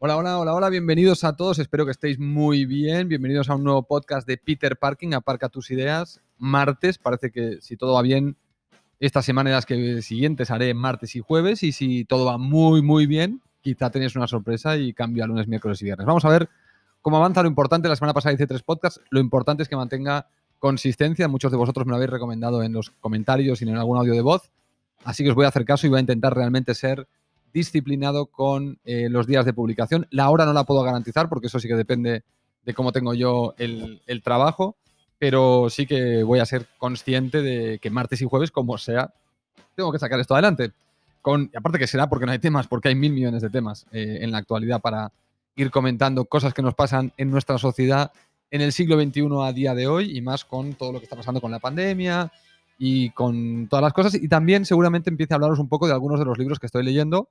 Hola, hola, hola, hola, bienvenidos a todos, espero que estéis muy bien, bienvenidos a un nuevo podcast de Peter Parking, Aparca tus ideas, martes, parece que si todo va bien, esta semana y las que siguientes haré martes y jueves, y si todo va muy, muy bien, quizá tenéis una sorpresa y cambio a lunes, miércoles y viernes. Vamos a ver cómo avanza. Lo importante, la semana pasada hice tres podcasts, lo importante es que mantenga consistencia, muchos de vosotros me lo habéis recomendado en los comentarios y en algún audio de voz, así que os voy a hacer caso y voy a intentar realmente ser disciplinado con eh, los días de publicación. La hora no la puedo garantizar porque eso sí que depende de cómo tengo yo el, trabajo, pero sí que voy a ser consciente de que martes y jueves, como sea, tengo que sacar esto adelante. Con, aparte que será porque no hay temas, porque hay mil millones de temas eh, en la actualidad para ir comentando cosas que nos pasan en nuestra sociedad en el siglo XXI a día de hoy y más con todo lo que está pasando con la pandemia y con todas las cosas. Y también seguramente empiece a hablaros un poco de algunos de los libros que estoy leyendo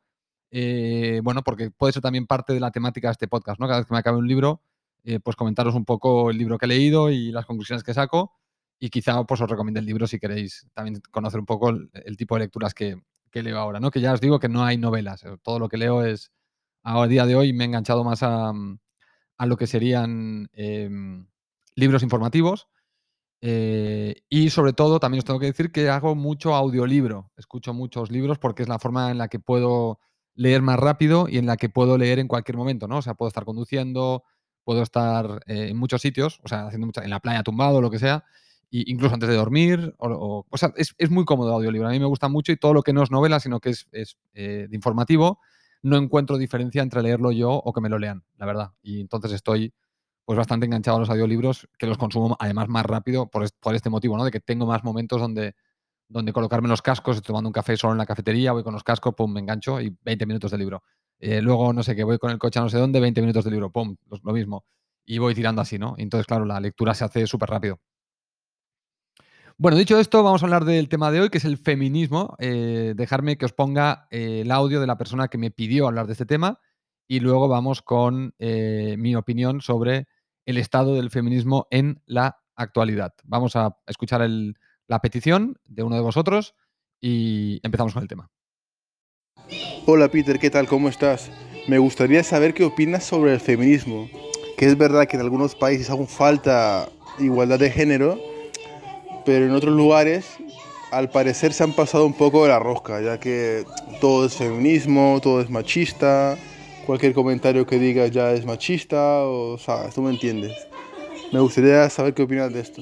eh, bueno, porque puede ser también parte de la temática de este podcast, ¿no? Cada vez que me acabe un libro, eh, pues comentaros un poco el libro que he leído y las conclusiones que saco y quizá pues os recomiende el libro si queréis también conocer un poco el, tipo de lecturas que, leo ahora, ¿no? Que ya os digo que no hay novelas, eh, todo lo que leo es, a día de hoy me he enganchado más a, a lo que serían em, libros informativos y sobre todo también os tengo que decir que hago mucho audiolibro, escucho muchos libros porque es la forma en la que puedo leer más rápido y en la que puedo leer en cualquier momento, ¿no? O sea, puedo estar conduciendo, puedo estar eh, en muchos sitios, o sea, haciendo mucha, en la playa tumbado, lo que sea, incluso antes de dormir, o, o, sea, es, es, muy cómodo el audiolibro. A mí me gusta mucho y todo lo que no es novela, sino que es, es eh, de informativo, no encuentro diferencia entre leerlo yo o que me lo lean, la verdad. Y entonces estoy pues bastante enganchado a los audiolibros, que los consumo además más rápido por, por este motivo, ¿no? De que tengo más momentos donde donde colocarme los cascos, estoy tomando un café solo en la cafetería, voy con los cascos, pum, me engancho y 20 minutos de libro. Eh, luego, no sé qué, voy con el coche a no sé dónde, 20 minutos de libro, pum, lo, mismo. Y voy tirando así, ¿no? Entonces, claro, la lectura se hace súper rápido. Bueno, dicho esto, vamos a hablar del tema de hoy, que es el feminismo. Eh, dejarme que os ponga eh, el audio de la persona que me pidió hablar de este tema y luego vamos con mi opinión sobre el estado del feminismo en la actualidad. Vamos a escuchar la petición de uno de vosotros y empezamos con el tema. Hola Peter, ¿qué tal? ¿Cómo estás? Me gustaría saber qué opinas sobre el feminismo. Que es verdad que en algunos países aún falta igualdad de género, pero en otros lugares al parecer se han pasado un poco de la rosca, ya que todo es feminismo, todo es machista, cualquier comentario que diga ya es machista, o, sea, tú me entiendes. Me gustaría saber qué opinas de esto.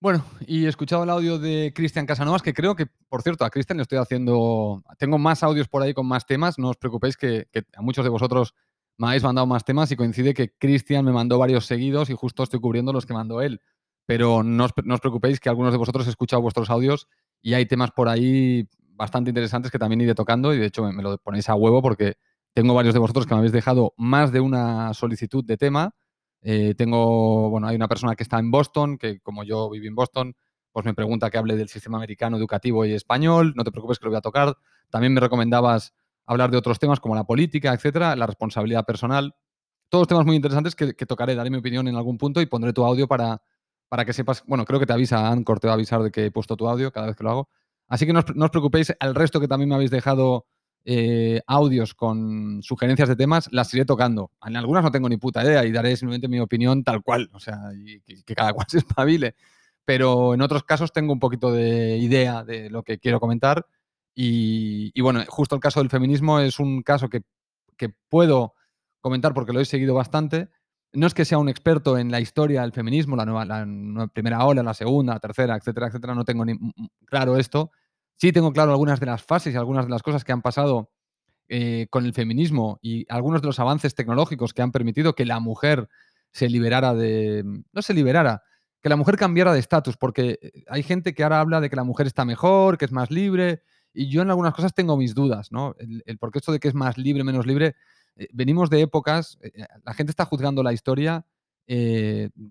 Bueno, y he escuchado el audio de Cristian Casanovas, que creo que, por cierto, a Cristian le estoy haciendo. Tengo más audios por ahí con más temas. No os preocupéis que, a muchos de vosotros me habéis mandado más temas y coincide que Cristian me mandó varios seguidos y justo estoy cubriendo los que mandó él. Pero no os, preocupéis que algunos de vosotros he escuchado vuestros audios y hay temas por ahí bastante interesantes que también iré tocando y de hecho me lo ponéis a huevo porque tengo varios de vosotros que me habéis dejado más de una solicitud de tema eh, tengo, bueno, hay una persona que está en Boston, que como yo viví en Boston, pues me pregunta que hable del sistema americano educativo y español. No te preocupes que lo voy a tocar. También me recomendabas hablar de otros temas como la política, etcétera, la responsabilidad personal. Todos temas muy interesantes que, tocaré, daré mi opinión en algún punto y pondré tu audio para, para que sepas. Bueno, creo que te avisa Anchor, te va a avisar de que he puesto tu audio cada vez que lo hago. Así que no os, no os preocupéis. Al resto que también me habéis dejado eh, audios con sugerencias de temas, las iré tocando. En algunas no tengo ni puta idea y daré simplemente mi opinión tal cual, o sea, que, cada cual se espabile. Pero en otros casos tengo un poquito de idea de lo que quiero comentar. Y, bueno, justo el caso del feminismo es un caso que, puedo comentar porque lo he seguido bastante. No es que sea un experto en la historia del feminismo, la, nueva, la primera ola, la segunda, la tercera, etcétera, etcétera. No tengo ni claro esto Sí tengo claro algunas de las fases y algunas de las cosas que han pasado eh, con el feminismo y algunos de los avances tecnológicos que han permitido que la mujer se liberara de... no se liberara, que la mujer cambiara de estatus, porque eh, hay gente que ahora habla de que la mujer está mejor, que es más libre, y yo en algunas cosas tengo mis dudas, ¿no? El, el por qué esto de que es más libre, menos libre, eh, venimos de épocas, la gente está juzgando la historia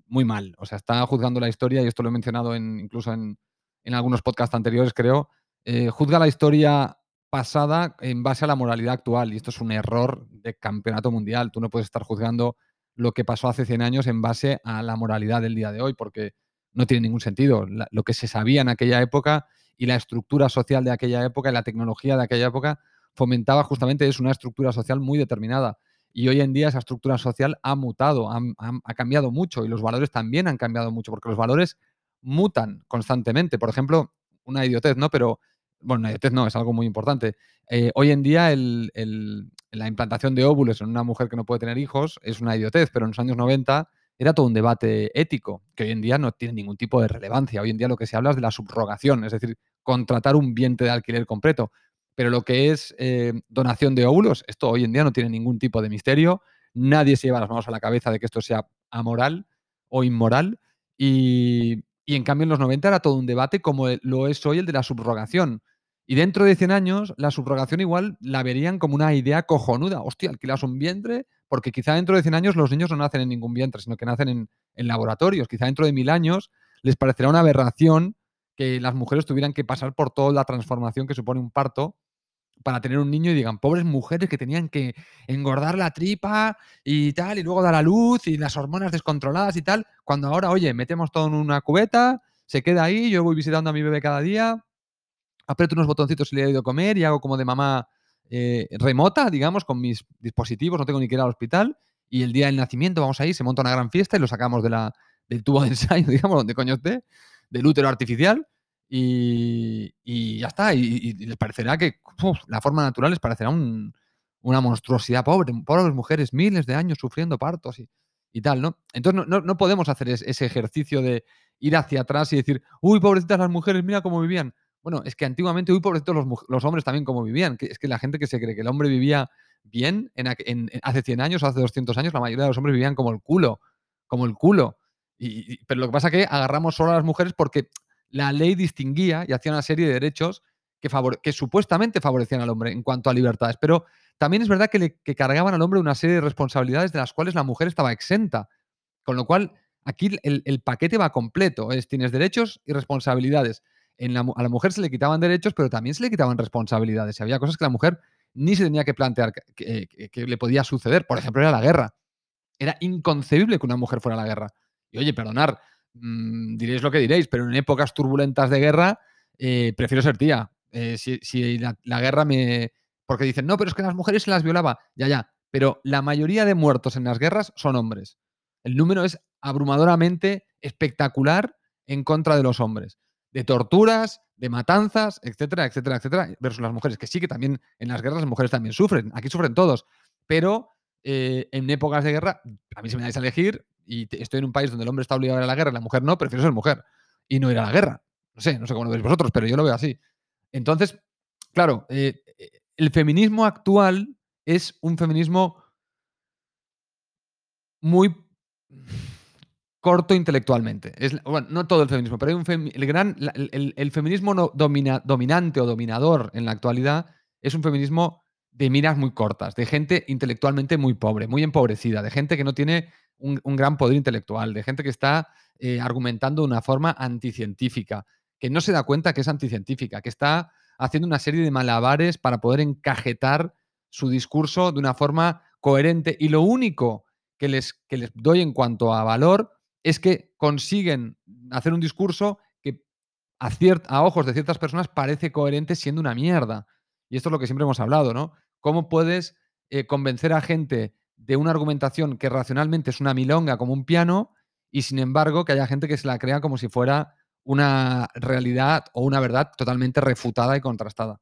muy mal, o sea, está juzgando la historia, y esto lo he mencionado en, incluso en, en algunos podcasts anteriores, creo, eh, juzga la historia pasada en base a la moralidad actual. Y esto es un error de campeonato mundial. Tú no puedes estar juzgando lo que pasó hace 100 años en base a la moralidad del día de hoy, porque no tiene ningún sentido. lo que se sabía en aquella época y la estructura social de aquella época y la tecnología de aquella época fomentaba justamente es una estructura social muy determinada. Y hoy en día esa estructura social ha mutado, ha, cambiado mucho y los valores también han cambiado mucho, porque los valores mutan constantemente. Por ejemplo, una idiotez, ¿no? Pero, bueno, una idiotez no, es algo muy importante. Eh, hoy en día la implantación de óvulos en una mujer que no puede tener hijos es una idiotez, pero en los años 90 era todo un debate ético, que hoy en día no tiene ningún tipo de relevancia. Hoy en día lo que se habla es de la subrogación, es decir, contratar un vientre de alquiler completo. Pero lo que es eh, donación de óvulos, esto hoy en día no tiene ningún tipo de misterio. Nadie se lleva las manos a la cabeza de que esto sea amoral o inmoral. Y, en cambio en los 90 era todo un debate como lo es hoy el de la subrogación. Y dentro de 100 años, la subrogación igual la verían como una idea cojonuda. Hostia, alquilas un vientre, porque quizá dentro de 100 años los niños no nacen en ningún vientre, sino que nacen en, en laboratorios. Quizá dentro de mil años les parecerá una aberración que las mujeres tuvieran que pasar por toda la transformación que supone un parto para tener un niño y digan, pobres mujeres que tenían que engordar la tripa y tal, y luego dar a luz y las hormonas descontroladas y tal, cuando ahora, oye, metemos todo en una cubeta, se queda ahí, yo voy visitando a mi bebé cada día, aprieto unos botoncitos y le he ido a comer y hago como de mamá eh, remota, digamos, con mis dispositivos, no tengo ni que ir al hospital, y el día del nacimiento vamos ahí, se monta una gran fiesta y lo sacamos de la, del tubo de ensayo, digamos, donde coño esté, del útero artificial, y, ya está. Y, les parecerá que la forma natural les parecerá una monstruosidad pobre. Pobres mujeres, miles de años sufriendo partos y, tal, ¿no? Entonces no, podemos hacer ese ejercicio de ir hacia atrás y decir, uy, pobrecitas las mujeres, mira cómo vivían. Bueno, es que antiguamente, uy, pobrecitos los, hombres también cómo vivían. Es que la gente que se cree que el hombre vivía bien en, hace 100 años o hace 200 años, la mayoría de los hombres vivían como el culo, como el culo. Y, pero lo que pasa es que agarramos solo a las mujeres porque la ley distinguía y hacía una serie de derechos que, que supuestamente favorecían al hombre en cuanto a libertades. Pero también es verdad que le cargaban al hombre una serie de responsabilidades de las cuales la mujer estaba exenta. Con lo cual, aquí el, paquete va completo. Es, tienes derechos y responsabilidades. En a la mujer se le quitaban derechos, pero también se le quitaban responsabilidades. Y había cosas que la mujer ni se tenía que plantear que, que, le podía suceder. Por ejemplo, era la guerra. Era inconcebible que una mujer fuera a la guerra. Y oye, perdonar, Mm, diréis lo que diréis, pero en épocas turbulentas de guerra eh, prefiero ser tía. Eh, si, la, guerra me... Porque dicen, no, pero es que las mujeres se las violaba. Ya, ya. Pero la mayoría de muertos en las guerras son hombres. El número es abrumadoramente espectacular en contra de los hombres. De torturas, de matanzas, etcétera, etcétera, etcétera, versus las mujeres, que sí que también en las guerras las mujeres también sufren. Aquí sufren todos. Pero eh, en épocas de guerra, a mí si me dais a elegir, y estoy en un país donde el hombre está obligado a ir a la guerra y la mujer no, prefiero ser mujer y no ir a la guerra. No sé, no sé cómo lo veis vosotros, pero yo lo veo así. Entonces, claro, eh, el feminismo actual es un feminismo muy corto intelectualmente. Es, bueno, no todo el feminismo, pero hay un el, gran, el, feminismo no dominante o dominador en la actualidad es un feminismo de miras muy cortas, de gente intelectualmente muy pobre, muy empobrecida, de gente que no tiene un, gran poder intelectual, de gente que está eh, argumentando de una forma anticientífica, que no se da cuenta que es anticientífica, que está haciendo una serie de malabares para poder encajetar su discurso de una forma coherente. Y lo único que les, que les doy en cuanto a valor es que consiguen hacer un discurso que a, a ojos de ciertas personas parece coherente siendo una mierda. Y esto es lo que siempre hemos hablado, ¿no? ¿Cómo puedes eh, convencer a gente de una argumentación que racionalmente es una milonga como un piano y sin embargo que haya gente que se la crea como si fuera una realidad o una verdad totalmente refutada y contrastada.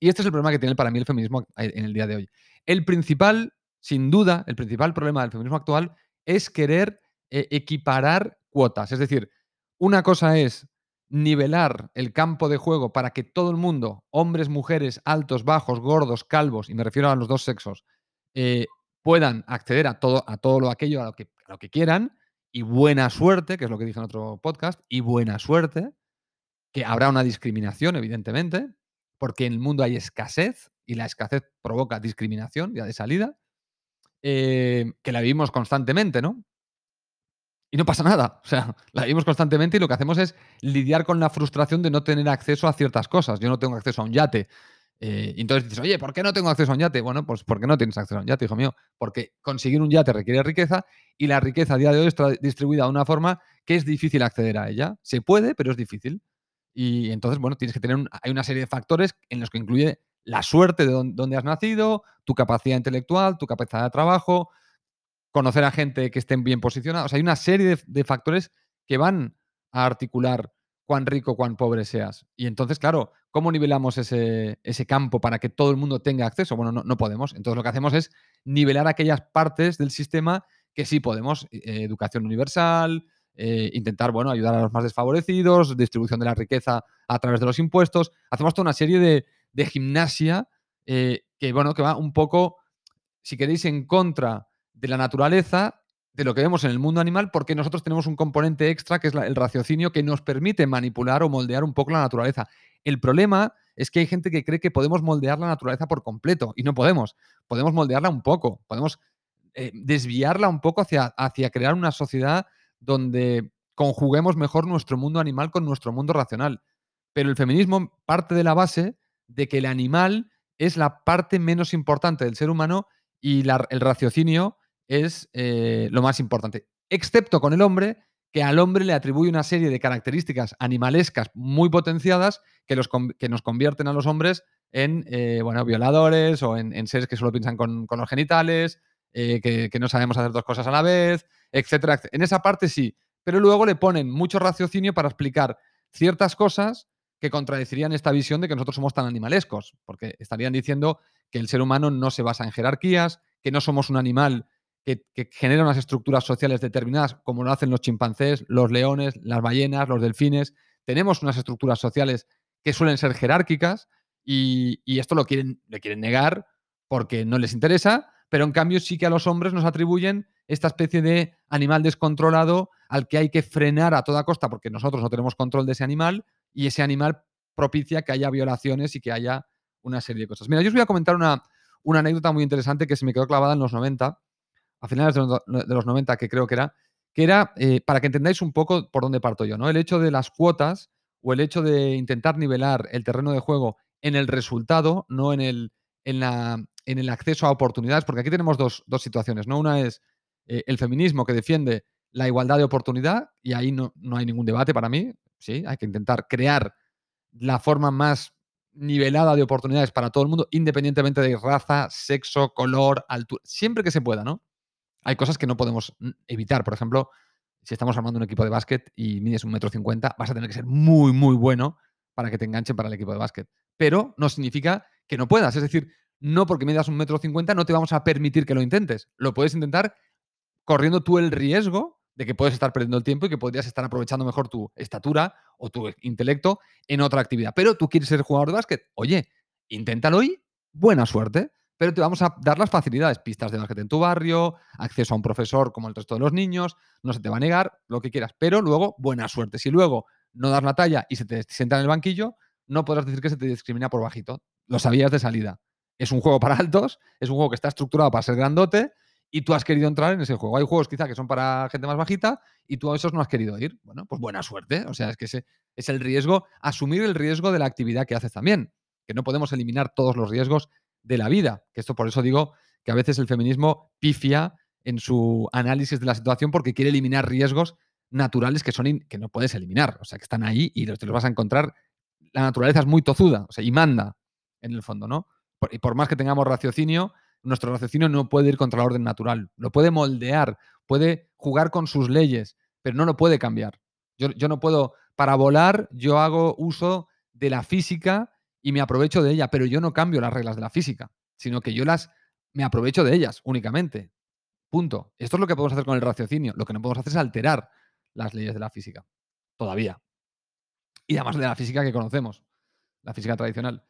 Y este es el problema que tiene para mí el feminismo en el día de hoy. El principal, sin duda, el principal problema del feminismo actual es querer eh, equiparar cuotas. Es decir, una cosa es nivelar el campo de juego para que todo el mundo, hombres, mujeres, altos, bajos, gordos, calvos, y me refiero a los dos sexos, eh, puedan acceder a todo, a todo lo aquello, a lo, que, lo que quieran, y buena suerte, que es lo que dije en otro podcast, y buena suerte, que habrá una discriminación, evidentemente, porque en el mundo hay escasez, y la escasez provoca discriminación ya de salida, eh, que la vivimos constantemente, ¿no? Y no pasa nada. O sea, la vivimos constantemente y lo que hacemos es lidiar con la frustración de no tener acceso a ciertas cosas. Yo no tengo acceso a un yate. Eh, y entonces dices, oye, ¿por qué no tengo acceso a un yate? Bueno, pues porque no tienes acceso a un yate, hijo mío. Porque conseguir un yate requiere riqueza y la riqueza a día de hoy está distribuida de una forma que es difícil acceder a ella. Se puede, pero es difícil. Y entonces, bueno, tienes que tener hay una serie de factores en los que incluye la suerte de dónde has nacido, tu capacidad intelectual, tu capacidad de trabajo, conocer a gente que estén bien posicionada. O sea, hay una serie de, factores que van a articular cuán rico, cuán pobre seas. Y entonces, claro, ¿cómo nivelamos ese, ese campo para que todo el mundo tenga acceso? Bueno, no, no, podemos. Entonces lo que hacemos es nivelar aquellas partes del sistema que sí podemos. Eh, educación universal, eh, intentar, bueno, ayudar a los más desfavorecidos, distribución de la riqueza a través de los impuestos. Hacemos toda una serie de, de gimnasia eh, que, bueno, que va un poco, si queréis, en contra de la naturaleza, de lo que vemos en el mundo animal, porque nosotros tenemos un componente extra que es el raciocinio que nos permite manipular o moldear un poco la naturaleza. El problema es que hay gente que cree que podemos moldear la naturaleza por completo y no podemos. Podemos moldearla un poco, podemos eh, desviarla un poco hacia, hacia crear una sociedad donde conjuguemos mejor nuestro mundo animal con nuestro mundo racional. Pero el feminismo parte de la base de que el animal es la parte menos importante del ser humano y el raciocinio es eh, lo más importante. Excepto con el hombre, que al hombre le atribuye una serie de características animalescas muy potenciadas que, los, que nos convierten a los hombres en eh, bueno, violadores o en, seres que solo piensan con, los genitales, eh, que, que, no sabemos hacer dos cosas a la vez, etcétera, En esa parte sí, pero luego le ponen mucho raciocinio para explicar ciertas cosas que contradecirían esta visión de que nosotros somos tan animalescos, porque estarían diciendo que el ser humano no se basa en jerarquías, que no somos un animal que, genera unas estructuras sociales determinadas, como lo hacen los chimpancés, los leones, las ballenas, los delfines. Tenemos unas estructuras sociales que suelen ser jerárquicas y, esto lo quieren, le quieren negar porque no les interesa, pero en cambio sí que a los hombres nos atribuyen esta especie de animal descontrolado al que hay que frenar a toda costa porque nosotros no tenemos control de ese animal y ese animal propicia que haya violaciones y que haya una serie de cosas. Mira, yo os voy a comentar una, una anécdota muy interesante que se me quedó clavada en los 90, a finales de los 90 que creo que era, que era, eh, para que entendáis un poco por dónde parto yo, ¿no? El hecho de las cuotas o el hecho de intentar nivelar el terreno de juego en el resultado, no en el, en la, en el acceso a oportunidades, porque aquí tenemos dos, situaciones, ¿no? Una es eh, el feminismo que defiende la igualdad de oportunidad, y ahí no, no hay ningún debate para mí, sí, hay que intentar crear la forma más nivelada de oportunidades para todo el mundo, independientemente de raza, sexo, color, altura, siempre que se pueda, ¿no? Hay cosas que no podemos mm, evitar. Por ejemplo, si estamos armando un equipo de básquet y mides un metro cincuenta, vas a tener que ser muy, muy bueno para que te enganchen para el equipo de básquet. Pero no significa que no puedas. Es decir, no porque midas un metro cincuenta no te vamos a permitir que lo intentes. Lo puedes intentar corriendo tú el riesgo de que puedes estar perdiendo el tiempo y que podrías estar aprovechando mejor tu estatura o tu intelecto en otra actividad. Pero tú quieres ser jugador de básquet. Oye, inténtalo hoy, buena suerte, pero te vamos a dar las facilidades, pistas de básquet en tu barrio, acceso a un profesor como el resto de los niños, no se te va a negar, lo que quieras, pero luego buena suerte. Si luego no das la talla y se te sienta en el banquillo, no podrás decir que se te discrimina por bajito. Lo sabías de salida. Es un juego para altos, es un juego que está estructurado para ser grandote y tú has querido entrar en ese juego. Hay juegos quizá que son para gente más bajita y tú a esos no has querido ir. Bueno, pues buena suerte. O sea, es que es el riesgo, asumir el riesgo de la actividad que haces también. Que no podemos eliminar todos los riesgos de la vida. Que esto por eso digo que a veces el feminismo pifia en su análisis de la situación porque quiere eliminar riesgos naturales que son que no puedes eliminar. O sea, que están ahí y te los vas a encontrar. La naturaleza es muy tozuda, o sea, y manda en el fondo, ¿no? y por más que tengamos raciocinio, nuestro raciocinio no puede ir contra el orden natural. Lo puede moldear, puede jugar con sus leyes, pero no lo puede cambiar. Yo, yo no puedo, para volar, yo hago uso de la física y me aprovecho de ella, pero yo no cambio las reglas de la física, sino que yo las me aprovecho de ellas únicamente. Punto. Esto es lo que podemos hacer con el raciocinio. Lo que no podemos hacer es alterar las leyes de la física. Todavía. Y además de la física que conocemos, la física tradicional.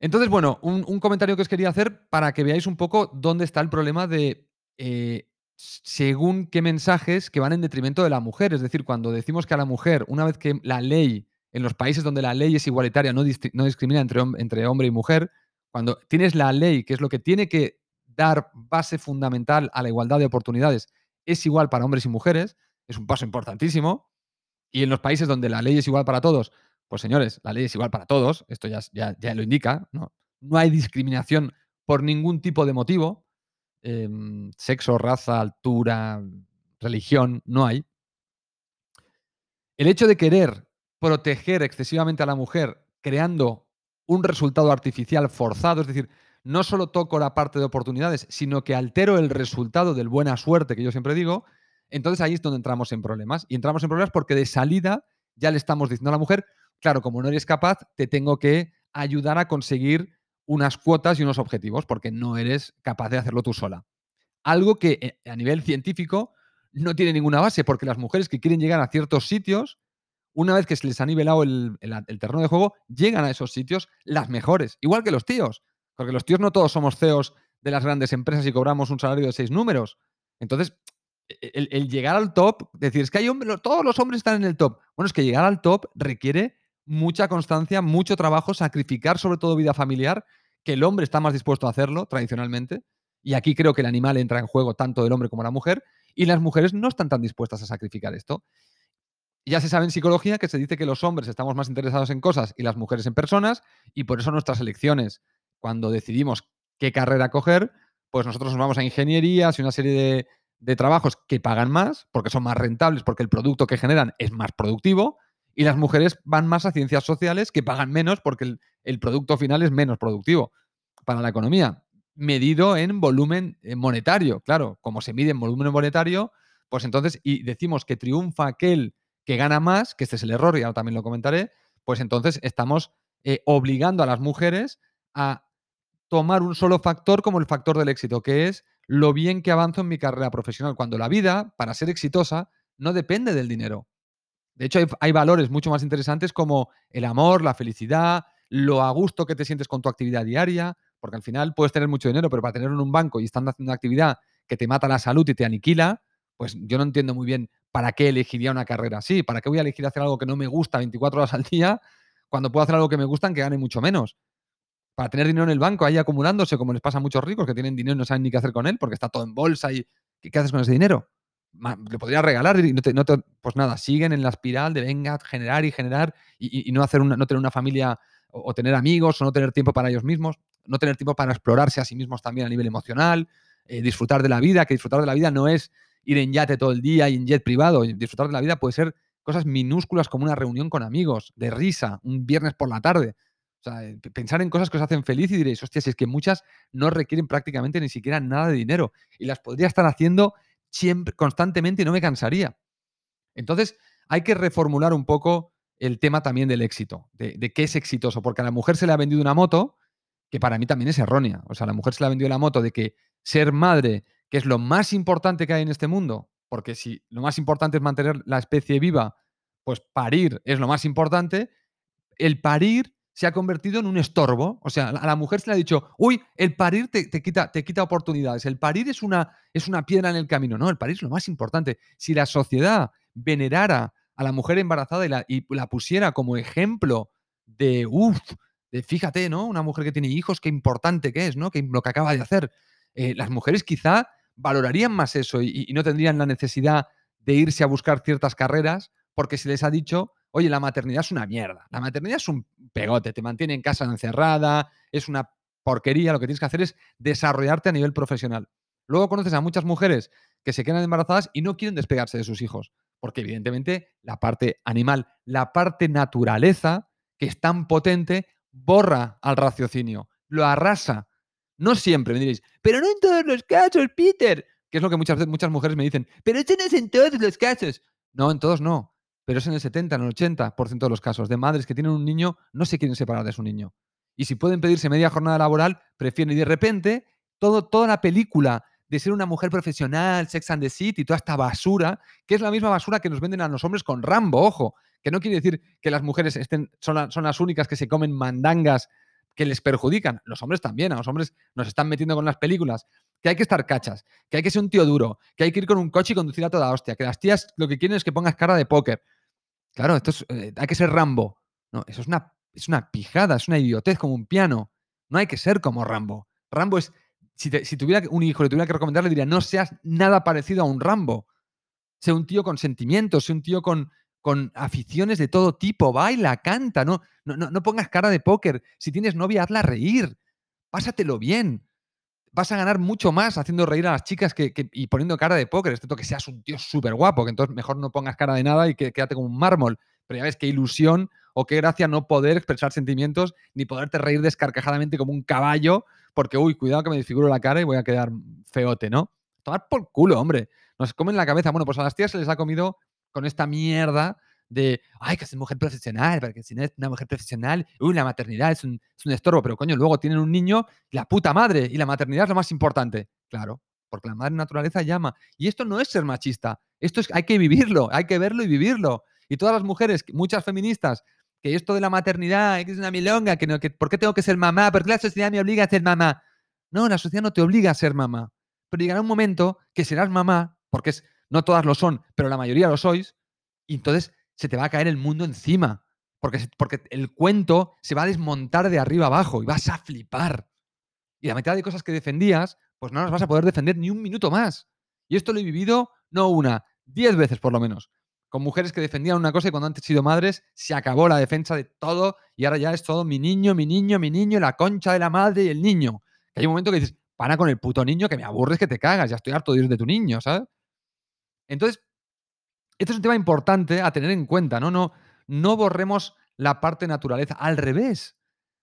Entonces, bueno, un, comentario que os quería hacer para que veáis un poco dónde está el problema de eh, según qué mensajes que van en detrimento de la mujer. Es decir, cuando decimos que a la mujer, una vez que la ley, en los países donde la ley es igualitaria, no, discrimina entre, entre hombre y mujer, cuando tienes la ley, que es lo que tiene que dar base fundamental a la igualdad de oportunidades, es igual para hombres y mujeres, es un paso importantísimo. Y en los países donde la ley es igual para todos, pues señores, la ley es igual para todos, esto ya, ya, lo indica, ¿no? No hay discriminación por ningún tipo de motivo, em, sexo, raza, altura, religión, no hay. El hecho de querer proteger excesivamente a la mujer creando un resultado artificial forzado, es decir, no solo toco la parte de oportunidades, sino que altero el resultado del buena suerte, que yo siempre digo, entonces ahí es donde entramos en problemas. Y entramos en problemas porque de salida ya le estamos diciendo a la mujer, claro, como no eres capaz, te tengo que ayudar a conseguir unas cuotas y unos objetivos, porque no eres capaz de hacerlo tú sola. Algo que eh, a nivel científico no tiene ninguna base, porque las mujeres que quieren llegar a ciertos sitios, una vez que se les ha nivelado el, terreno de juego, llegan a esos sitios las mejores, igual que los tíos, porque los tíos no todos somos CEOs de las grandes empresas y cobramos un salario de seis números. Entonces, el, llegar al top, decir, es que hay hombres, todos los hombres están en el top. Bueno, es que llegar al top requiere mucha constancia, mucho trabajo, sacrificar sobre todo vida familiar, que el hombre está más dispuesto a hacerlo tradicionalmente. Y aquí creo que el animal entra en juego tanto del hombre como la mujer, y las mujeres no están tan dispuestas a sacrificar esto. Ya se sabe en psicología que se dice que los hombres estamos más interesados en cosas y las mujeres en personas, y por eso nuestras elecciones, cuando decidimos qué carrera coger, pues nosotros nos vamos a ingenierías y una serie de, trabajos que pagan más, porque son más rentables, porque el producto que generan es más productivo, y las mujeres van más a ciencias sociales que pagan menos porque el, producto final es menos productivo para la economía, medido en volumen eh, monetario. Claro, como se mide en volumen monetario, pues entonces, y decimos que triunfa aquel que gana más, que este es el error, y ahora también lo comentaré, pues entonces estamos eh, obligando a las mujeres a tomar un solo factor como el factor del éxito, que es lo bien que avanzo en mi carrera profesional, cuando la vida, para ser exitosa, no depende del dinero. De hecho, hay, valores mucho más interesantes como el amor, la felicidad, lo a gusto que te sientes con tu actividad diaria, porque al final puedes tener mucho dinero, pero para tenerlo en un banco y estando haciendo una actividad que te mata la salud y te aniquila, pues yo no entiendo muy bien para qué elegiría una carrera así, para qué voy a elegir hacer algo que no me gusta 24 horas al día cuando puedo hacer algo que me gusta que gane mucho menos para tener dinero en el banco ahí acumulándose, como les pasa a muchos ricos que tienen dinero y no saben ni qué hacer con él porque está todo en bolsa y ¿qué, haces con ese dinero? Le podría regalar y no te, pues nada, siguen en la espiral de venga, generar y generar y, no, hacer una, no tener una familia o, tener amigos o no tener tiempo para ellos mismos, no tener tiempo para explorarse a sí mismos también a nivel emocional, eh, disfrutar de la vida, que disfrutar de la vida no es ir en yate todo el día y en jet privado, disfrutar de la vida puede ser cosas minúsculas como una reunión con amigos, de risa, un viernes por la tarde. O sea, eh, pensar en cosas que os hacen feliz y diréis, hostia, si es que muchas no requieren prácticamente ni siquiera nada de dinero y las podría estar haciendo siempre, constantemente y no me cansaría. Entonces, hay que reformular un poco el tema también del éxito, de, de, qué es exitoso, porque a la mujer se le ha vendido una moto que para mí también es errónea. O sea, a la mujer se le ha vendido la moto de que ser madre, que es lo más importante que hay en este mundo, porque si lo más importante es mantener la especie viva, pues parir es lo más importante, el parir se ha convertido en un estorbo. O sea, a la mujer se le ha dicho, uy, el parir te, quita, te quita oportunidades. El parir es una, es una piedra en el camino. No, el parir es lo más importante. Si la sociedad venerara a la mujer embarazada y la, y la pusiera como ejemplo de, uff, de fíjate, ¿no? Una mujer que tiene hijos, qué importante que es, ¿no? Que lo que acaba de hacer. Eh, las mujeres quizá valorarían más eso y, no tendrían la necesidad de irse a buscar ciertas carreras porque se les ha dicho Oye, la maternidad es una mierda. La maternidad es un pegote, te mantiene en casa encerrada, es una porquería. Lo que tienes que hacer es desarrollarte a nivel profesional. Luego conoces a muchas mujeres que se quedan embarazadas y no quieren despegarse de sus hijos, porque evidentemente la parte animal, la parte naturaleza, que es tan potente, borra al raciocinio, lo arrasa. No siempre, me diréis, pero no en todos los casos, Peter, que es lo que muchas muchas mujeres me dicen, pero esto no es en todos los casos. No, en todos no pero es en el 70, en el 80% de los casos de madres que tienen un niño no se quieren separar de su niño. Y si pueden pedirse media jornada laboral, prefieren. Y de repente, todo, toda la película de ser una mujer profesional, Sex and the City, toda esta basura, que es la misma basura que nos venden a los hombres con Rambo, ojo, que no quiere decir que las mujeres estén, son, son las únicas que se comen mandangas que les perjudican. Los hombres también, a los hombres nos están metiendo con las películas que hay que estar cachas, que hay que ser un tío duro, que hay que ir con un coche y conducir a toda hostia, que las tías lo que quieren es que pongas cara de póker. Claro, esto es, eh, hay que ser Rambo. No, eso es una, es una pijada, es una idiotez como un piano. No hay que ser como Rambo. Rambo es, si, tuviera un hijo, le tuviera que recomendar, le diría, no seas nada parecido a un Rambo. Sé un tío con sentimientos, sé un tío con, con aficiones de todo tipo, baila, canta, no, no, no pongas cara de póker. Si tienes novia, hazla reír, pásatelo bien vas a ganar mucho más haciendo reír a las chicas que, y poniendo cara de póker, excepto que seas un tío súper guapo, que entonces mejor no pongas cara de nada y que quédate como un mármol. Pero ya ves qué ilusión o qué gracia no poder expresar sentimientos ni poderte reír descarcajadamente como un caballo, porque, uy, cuidado que me desfiguro la cara y voy a quedar feote, ¿no? Tomar por culo, hombre. Nos comen la cabeza. Bueno, pues a las tías se les ha comido con esta mierda de, ay, que es mujer profesional, porque si no es una mujer profesional, uy, la maternidad es un, es un estorbo, pero coño, luego tienen un niño, la puta madre, y la maternidad es lo más importante. Claro, porque la madre naturaleza llama. Y esto no es ser machista, esto es, hay que vivirlo, hay que verlo y vivirlo. Y todas las mujeres, muchas feministas, que esto de la maternidad, es una milonga, que, no, que ¿por qué tengo que ser mamá? ¿Por qué la sociedad me obliga a ser mamá? No, la sociedad no te obliga a ser mamá. Pero llegará un momento que serás mamá, porque es, no todas lo son, pero la mayoría lo sois, y entonces se te va a caer el mundo encima. Porque, porque el cuento se va a desmontar de arriba abajo y vas a flipar. Y la mitad de cosas que defendías, pues no las vas a poder defender ni un minuto más. Y esto lo he vivido no una, diez veces por lo menos. Con mujeres que defendían una cosa y cuando han sido madres se acabó la defensa de todo y ahora ya es todo mi niño, mi niño, mi niño, la concha de la madre y el niño. Que hay un momento que dices, para con el puto niño que me aburres que te cagas, ya estoy harto de ir de tu niño, ¿sabes? Entonces, esto es un tema importante a tener en cuenta, ¿no? No, no borremos la parte naturaleza, al revés.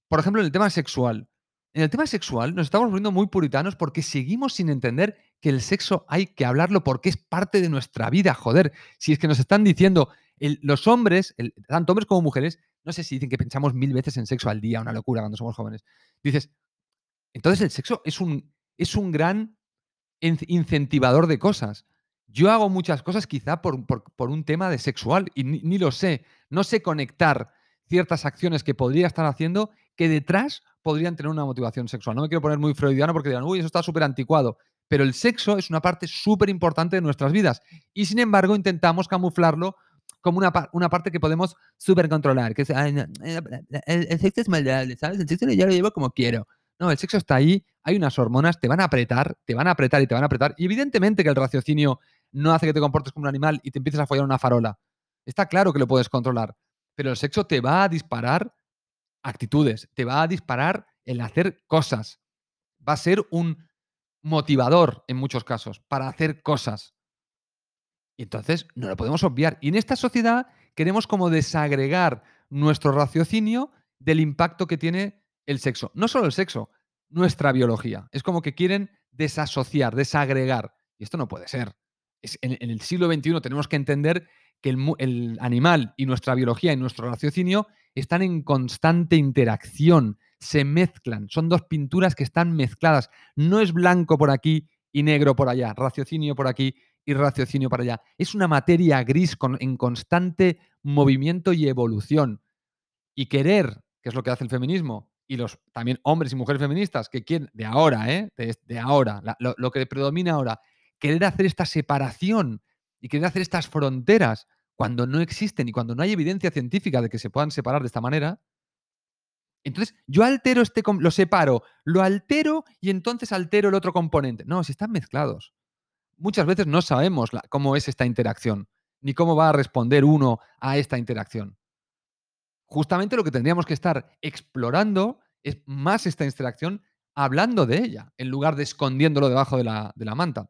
Por ejemplo, en el tema sexual. En el tema sexual nos estamos volviendo muy puritanos porque seguimos sin entender que el sexo hay que hablarlo porque es parte de nuestra vida, joder. Si es que nos están diciendo, los hombres, tanto hombres como mujeres, no sé si dicen que pensamos mil veces en sexo al día, una locura cuando somos jóvenes. Dices, entonces el sexo es un, es un gran incentivador de cosas. Yo hago muchas cosas quizá por, un tema de sexual y ni, lo sé. No sé conectar ciertas acciones que podría estar haciendo que detrás podrían tener una motivación sexual. No me quiero poner muy freudiano porque dirán, uy, eso está súper anticuado. Pero el sexo es una parte súper importante de nuestras vidas. Y sin embargo, intentamos camuflarlo como una, una parte que podemos súper controlar. Que es, eh, el, sexo es maldad, ¿sabes? El sexo ya lo llevo como quiero. No, el sexo está ahí, hay unas hormonas, te van a apretar, te van a apretar y te van a apretar. Y evidentemente que el raciocinio no hace que te comportes como un animal y te empieces a follar una farola. Está claro que lo puedes controlar, pero el sexo te va a disparar actitudes, te va a disparar el hacer cosas. Va a ser un motivador en muchos casos para hacer cosas. Y entonces no lo podemos obviar. Y en esta sociedad queremos como desagregar nuestro raciocinio del impacto que tiene el sexo. No solo el sexo, nuestra biología. Es como que quieren desasociar, desagregar. Y esto no puede ser en, el siglo XXI tenemos que entender que el, animal y nuestra biología y nuestro raciocinio están en constante interacción, se mezclan, son dos pinturas que están mezcladas. No es blanco por aquí y negro por allá, raciocinio por aquí y raciocinio por allá. Es una materia gris en constante movimiento y evolución. Y querer, que es lo que hace el feminismo, y los también hombres y mujeres feministas que quieren, de ahora, ¿eh? de, ahora, lo que predomina ahora, querer hacer esta separación y querer hacer estas fronteras cuando no existen y cuando no hay evidencia científica de que se puedan separar de esta manera, entonces yo altero este, lo separo, lo altero y entonces altero el otro componente. No, si están mezclados. Muchas veces no sabemos cómo es esta interacción, ni cómo va a responder uno a esta interacción. Justamente lo que tendríamos que estar explorando es más esta interacción hablando de ella, en lugar de escondiéndolo debajo de la, de la manta.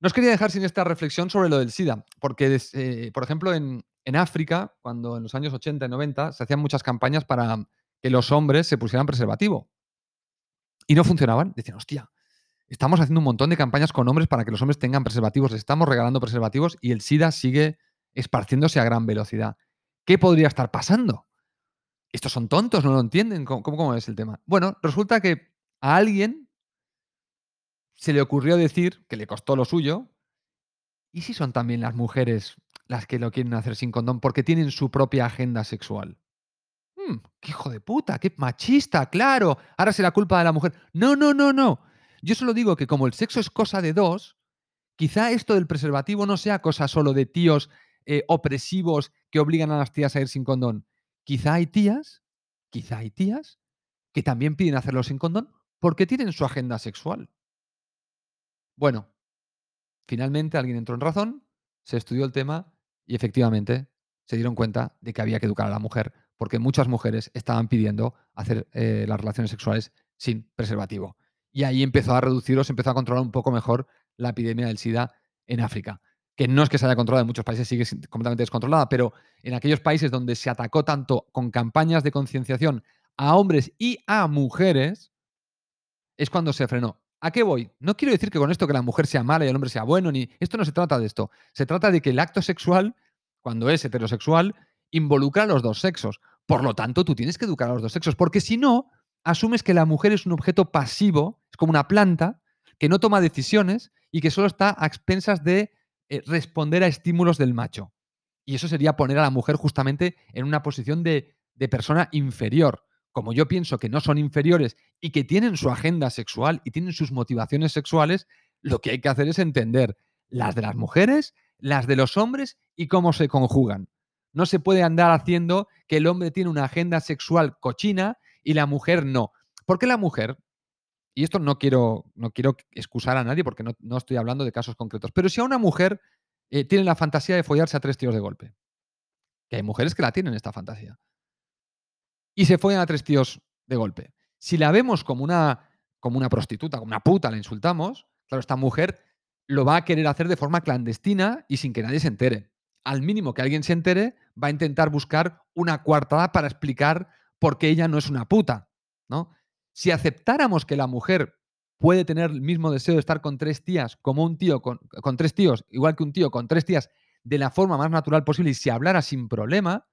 No os quería dejar sin esta reflexión sobre lo del SIDA, porque, eh, por ejemplo, en, África, cuando en los años 80 y 90 se hacían muchas campañas para que los hombres se pusieran preservativo. Y no funcionaban. Decían, hostia, estamos haciendo un montón de campañas con hombres para que los hombres tengan preservativos, estamos regalando preservativos y el SIDA sigue esparciéndose a gran velocidad. ¿Qué podría estar pasando? Estos son tontos, no lo entienden. ¿Cómo, cómo es el tema? Bueno, resulta que a alguien se le ocurrió decir, que le costó lo suyo, ¿y si son también las mujeres las que lo quieren hacer sin condón porque tienen su propia agenda sexual? Hmm, ¡Qué hijo de puta! ¡Qué machista! ¡Claro! Ahora será culpa de la mujer. No, no, no, no. Yo solo digo que como el sexo es cosa de dos, quizá esto del preservativo no sea cosa solo de tíos eh, opresivos que obligan a las tías a ir sin condón. Quizá hay tías, quizá hay tías que también piden hacerlo sin condón porque tienen su agenda sexual. Bueno, finalmente alguien entró en razón, se estudió el tema y efectivamente se dieron cuenta de que había que educar a la mujer, porque muchas mujeres estaban pidiendo hacer eh, las relaciones sexuales sin preservativo. Y ahí empezó a reducir o se empezó a controlar un poco mejor la epidemia del SIDA en África. que no es que se haya controlado, en muchos países sigue completamente descontrolada, pero en aquellos países donde se atacó tanto con campañas de concienciación a hombres y a mujeres, es cuando se frenó. ¿A qué voy? No quiero decir que con esto que la mujer sea mala y el hombre sea bueno, ni esto no se trata de esto. Se trata de que el acto sexual, cuando es heterosexual, involucra a los dos sexos. Por lo tanto, tú tienes que educar a los dos sexos, porque si no, asumes que la mujer es un objeto pasivo, es como una planta, que no toma decisiones y que solo está a expensas de eh, responder a estímulos del macho. Y eso sería poner a la mujer justamente en una posición de, de persona inferior. Como yo pienso que no son inferiores y que tienen su agenda sexual y tienen sus motivaciones sexuales, lo que hay que hacer es entender las de las mujeres, las de los hombres y cómo se conjugan. No se puede andar haciendo que el hombre tiene una agenda sexual cochina y la mujer no. ¿Por qué la mujer? Y esto no quiero, no quiero excusar a nadie porque no, estoy hablando de casos concretos. Pero si a una mujer eh, tiene la fantasía de follarse a tres tíos de golpe, que hay mujeres que la tienen esta fantasía, y se follan a tres tíos de golpe. Si la vemos como una, como una prostituta, como una puta, la insultamos, claro, esta mujer lo va a querer hacer de forma clandestina y sin que nadie se entere. Al mínimo que alguien se entere, va a intentar buscar una coartada para explicar por qué ella no es una puta, ¿no? Si aceptáramos que la mujer puede tener el mismo deseo de estar con tres tías como un tío con, con tres tíos, igual que un tío con tres tías, de la forma más natural posible y si hablara sin problema,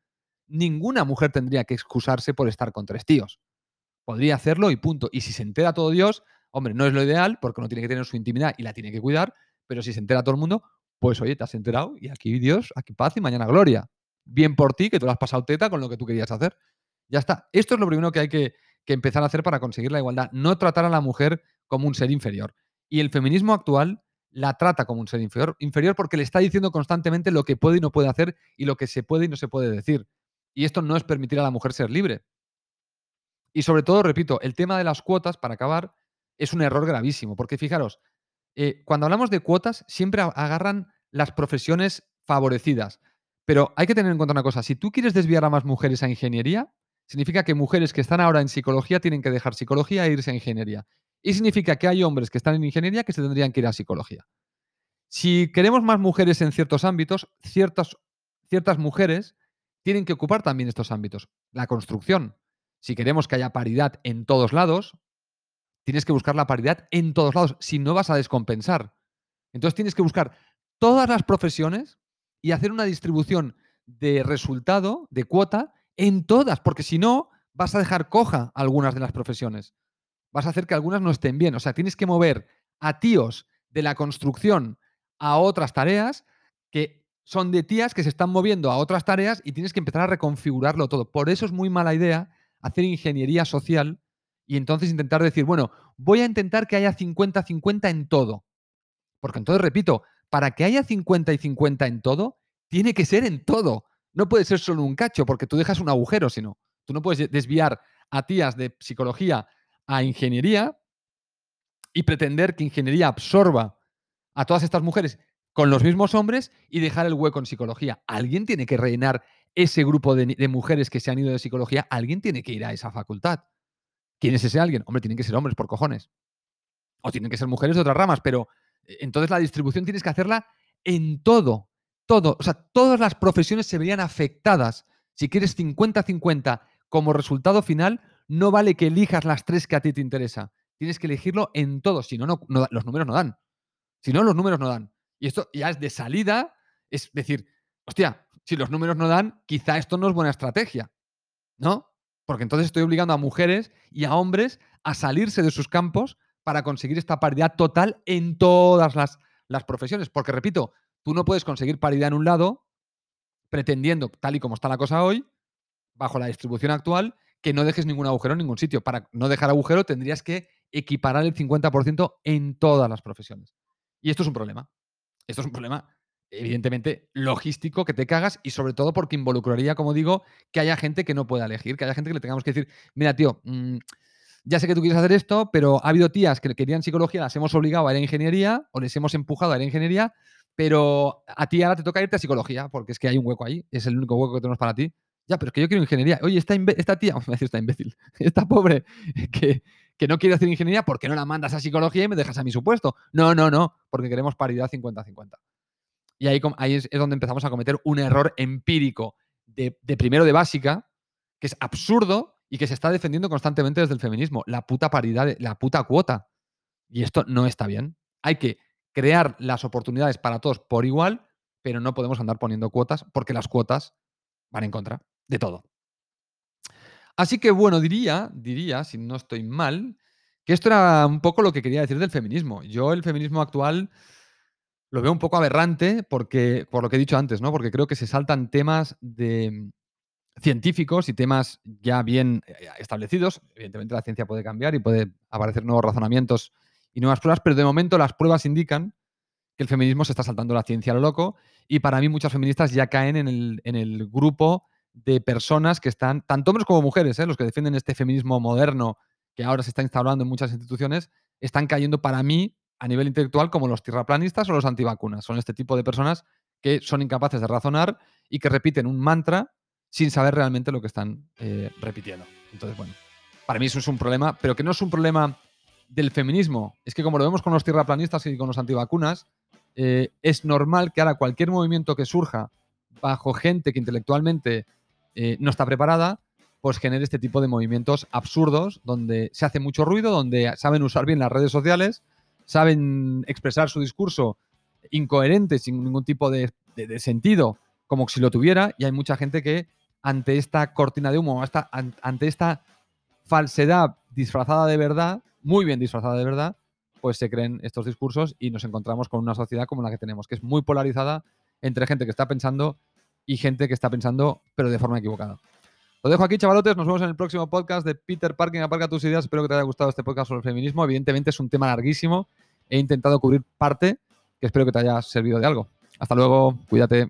ninguna mujer tendría que excusarse por estar con tres tíos. Podría hacerlo y punto. Y si se entera todo Dios, hombre, no es lo ideal porque uno tiene que tener su intimidad y la tiene que cuidar, pero si se entera todo el mundo, pues oye, te has enterado y aquí Dios, aquí paz y mañana gloria. Bien por ti, que tú lo has pasado teta con lo que tú querías hacer. Ya está. Esto es lo primero que hay que, que empezar a hacer para conseguir la igualdad. No tratar a la mujer como un ser inferior. Y el feminismo actual la trata como un ser inferior, inferior porque le está diciendo constantemente lo que puede y no puede hacer y lo que se puede y no se puede decir. Y esto no es permitir a la mujer ser libre. Y sobre todo, repito, el tema de las cuotas, para acabar, es un error gravísimo, porque fijaros, eh, cuando hablamos de cuotas, siempre agarran las profesiones favorecidas. Pero hay que tener en cuenta una cosa, si tú quieres desviar a más mujeres a ingeniería, significa que mujeres que están ahora en psicología tienen que dejar psicología e irse a ingeniería. Y significa que hay hombres que están en ingeniería que se tendrían que ir a psicología. Si queremos más mujeres en ciertos ámbitos, ciertas, ciertas mujeres tienen que ocupar también estos ámbitos. La construcción. Si queremos que haya paridad en todos lados, tienes que buscar la paridad en todos lados, si no vas a descompensar. Entonces tienes que buscar todas las profesiones y hacer una distribución de resultado, de cuota, en todas, porque si no, vas a dejar coja algunas de las profesiones. Vas a hacer que algunas no estén bien. O sea, tienes que mover a tíos de la construcción a otras tareas que son de tías que se están moviendo a otras tareas y tienes que empezar a reconfigurarlo todo. Por eso es muy mala idea hacer ingeniería social y entonces intentar decir, bueno, voy a intentar que haya 50-50 en todo. Porque entonces, repito, para que haya 50 y 50 en todo, tiene que ser en todo. No puede ser solo un cacho, porque tú dejas un agujero, sino tú no puedes desviar a tías de psicología a ingeniería y pretender que ingeniería absorba a todas estas mujeres con los mismos hombres y dejar el hueco en psicología. Alguien tiene que rellenar ese grupo de, mujeres que se han ido de psicología, alguien tiene que ir a esa facultad. ¿Quién es ese alguien? Hombre, tienen que ser hombres por cojones. O tienen que ser mujeres de otras ramas, pero eh, entonces la distribución tienes que hacerla en todo, todo. O sea, todas las profesiones se verían afectadas. Si quieres 50-50 como resultado final, no vale que elijas las tres que a ti te interesa. Tienes que elegirlo en todo, si no, no los números no dan. Si no, los números no dan. Y esto ya es de salida, es decir, hostia, si los números no dan, quizá esto no es buena estrategia, ¿no? Porque entonces estoy obligando a mujeres y a hombres a salirse de sus campos para conseguir esta paridad total en todas las, las profesiones. Porque, repito, tú no puedes conseguir paridad en un lado pretendiendo, tal y como está la cosa hoy, bajo la distribución actual, que no dejes ningún agujero en ningún sitio. Para no dejar agujero tendrías que equiparar el 50% en todas las profesiones. Y esto es un problema. Esto es un problema, evidentemente, logístico que te cagas y sobre todo porque involucraría, como digo, que haya gente que no pueda elegir, que haya gente que le tengamos que decir, mira, tío, mm, ya sé que tú quieres hacer esto, pero ha habido tías que querían psicología, las hemos obligado a ir a ingeniería o les hemos empujado a ir a ingeniería, pero a ti ahora te toca irte a psicología, porque es que hay un hueco ahí, es el único hueco que tenemos para ti. Ya, pero es que yo quiero ingeniería. Oye, esta, esta tía, me decir esta imbécil, esta pobre, que, que no quiere hacer ingeniería, ¿por qué no la mandas a psicología y me dejas a mi supuesto? No, no, no, porque queremos paridad 50-50. Y ahí, ahí es, donde empezamos a cometer un error empírico de, de primero de básica, que es absurdo y que se está defendiendo constantemente desde el feminismo. La puta paridad, la puta cuota. Y esto no está bien. Hay que crear las oportunidades para todos por igual, pero no podemos andar poniendo cuotas porque las cuotas van en contra de todo. Así que bueno, diría, diría, si no estoy mal, que esto era un poco lo que quería decir del feminismo. Yo el feminismo actual lo veo un poco aberrante porque, por lo que he dicho antes, ¿no? Porque creo que se saltan temas de científicos y temas ya bien eh, establecidos. Evidentemente la ciencia puede cambiar y puede aparecer nuevos razonamientos y nuevas pruebas, pero de momento las pruebas indican que el feminismo se está saltando la ciencia a lo loco y para mí muchas feministas ya caen en el, en el grupo de personas que están, tanto hombres como mujeres, ¿eh? los que defienden este feminismo moderno que ahora se está instalando en muchas instituciones, están cayendo para mí a nivel intelectual como los tierraplanistas o los antivacunas. Son este tipo de personas que son incapaces de razonar y que repiten un mantra sin saber realmente lo que están eh, repitiendo. Entonces, bueno, para mí eso es un problema, pero que no es un problema del feminismo. Es que como lo vemos con los tierraplanistas y con los antivacunas, eh, es normal que ahora cualquier movimiento que surja bajo gente que intelectualmente eh, no está preparada, pues genere este tipo de movimientos absurdos donde se hace mucho ruido, donde saben usar bien las redes sociales, saben expresar su discurso incoherente, sin ningún tipo de, sentido, como si lo tuviera, y hay mucha gente que ante esta cortina de humo, ante esta falsedad disfrazada de verdad, muy bien disfrazada de verdad, pues se creen estos discursos y nos encontramos con una sociedad como la que tenemos, que es muy polarizada entre gente que está pensando y gente que está pensando, pero de forma equivocada. Lo dejo aquí, chavalotes. Nos vemos en el próximo podcast de Peter Parking. Aparca tus ideas. Espero que te haya gustado este podcast sobre el feminismo. Evidentemente es un tema larguísimo. He intentado cubrir parte que espero que te haya servido de algo. Hasta luego. Cuídate.